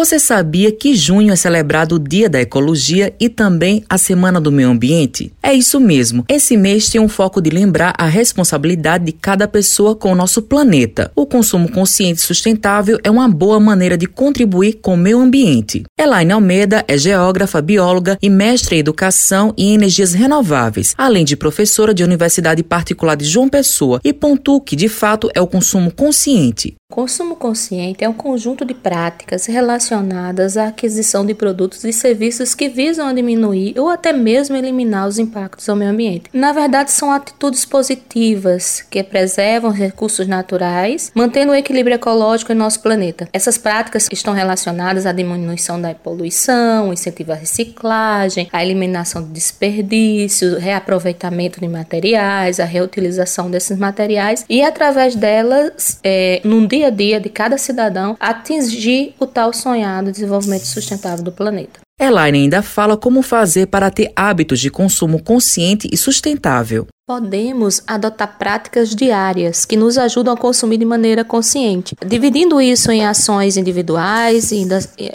Você sabia que junho é celebrado o Dia da Ecologia e também a Semana do Meio Ambiente? É isso mesmo. Esse mês tem um foco de lembrar a responsabilidade de cada pessoa com o nosso planeta. O consumo consciente e sustentável é uma boa maneira de contribuir com o meio ambiente. Elaine Almeida é geógrafa, bióloga e mestre em educação e energias renováveis, além de professora de Universidade Particular de João Pessoa e pontua que de fato é o consumo consciente. Consumo consciente é um conjunto de práticas relacionadas à aquisição de produtos e serviços que visam diminuir ou até mesmo eliminar os impactos ao meio ambiente. Na verdade, são atitudes positivas que preservam os recursos naturais, mantendo o equilíbrio ecológico em nosso planeta. Essas práticas estão relacionadas à diminuição da poluição, incentivo à reciclagem, à eliminação de desperdícios, reaproveitamento de materiais, a reutilização desses materiais e através delas, é, num dia a dia de cada cidadão atingir o tal sonhado desenvolvimento sustentável do planeta. Elaine ainda fala como fazer para ter hábitos de consumo consciente e sustentável. Podemos adotar práticas diárias que nos ajudam a consumir de maneira consciente, dividindo isso em ações individuais,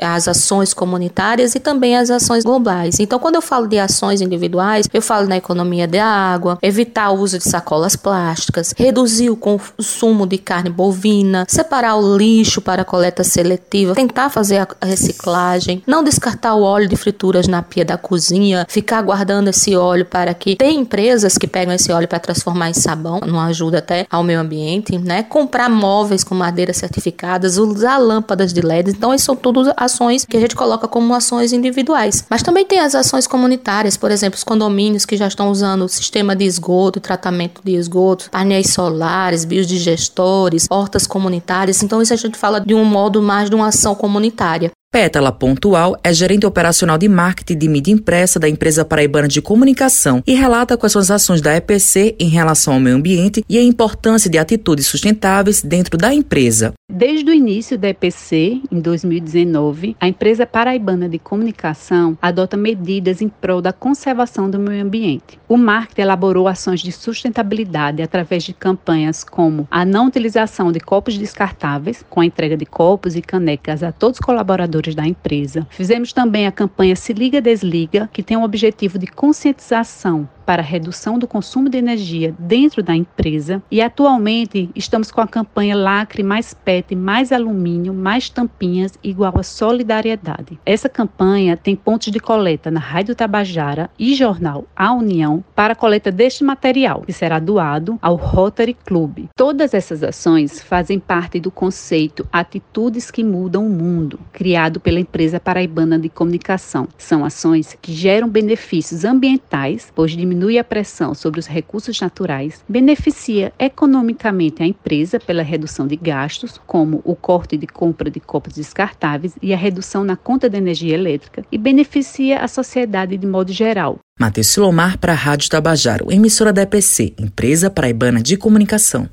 as ações comunitárias e também as ações globais. Então, quando eu falo de ações individuais, eu falo na economia da água, evitar o uso de sacolas plásticas, reduzir o consumo de carne bovina, separar o lixo para coleta seletiva, tentar fazer a reciclagem, não descartar o óleo de frituras na pia da cozinha, ficar guardando esse óleo para que tem empresas que pegam esse esse óleo para transformar em sabão, não ajuda até ao meio ambiente, né? Comprar móveis com madeiras certificadas, usar lâmpadas de LED. Então, isso são tudo ações que a gente coloca como ações individuais. Mas também tem as ações comunitárias, por exemplo, os condomínios que já estão usando o sistema de esgoto, tratamento de esgoto, painéis solares, biodigestores, hortas comunitárias. Então, isso a gente fala de um modo mais de uma ação comunitária. Pétala Pontual é gerente operacional de marketing de mídia impressa da empresa paraibana de comunicação e relata quais são as ações da EPC em relação ao meio ambiente e a importância de atitudes sustentáveis dentro da empresa. Desde o início da EPC, em 2019, a empresa paraibana de comunicação adota medidas em prol da conservação do meio ambiente. O marketing elaborou ações de sustentabilidade através de campanhas como a não utilização de copos descartáveis, com a entrega de copos e canecas a todos os colaboradores da empresa. Fizemos também a campanha Se Liga Desliga, que tem o objetivo de conscientização para redução do consumo de energia dentro da empresa e atualmente estamos com a campanha Lacre mais PET mais alumínio mais tampinhas igual a solidariedade. Essa campanha tem pontos de coleta na Rádio Tabajara e jornal A União para a coleta deste material, que será doado ao Rotary Club. Todas essas ações fazem parte do conceito Atitudes que Mudam o Mundo, criado pela empresa paraibana de comunicação. São ações que geram benefícios ambientais, pois diminuem diminui a pressão sobre os recursos naturais, beneficia economicamente a empresa pela redução de gastos, como o corte de compra de copos descartáveis e a redução na conta de energia elétrica, e beneficia a sociedade de modo geral. Matheus Silomar para a Rádio Tabajaro, emissora da EPC, Empresa Paraibana de Comunicação.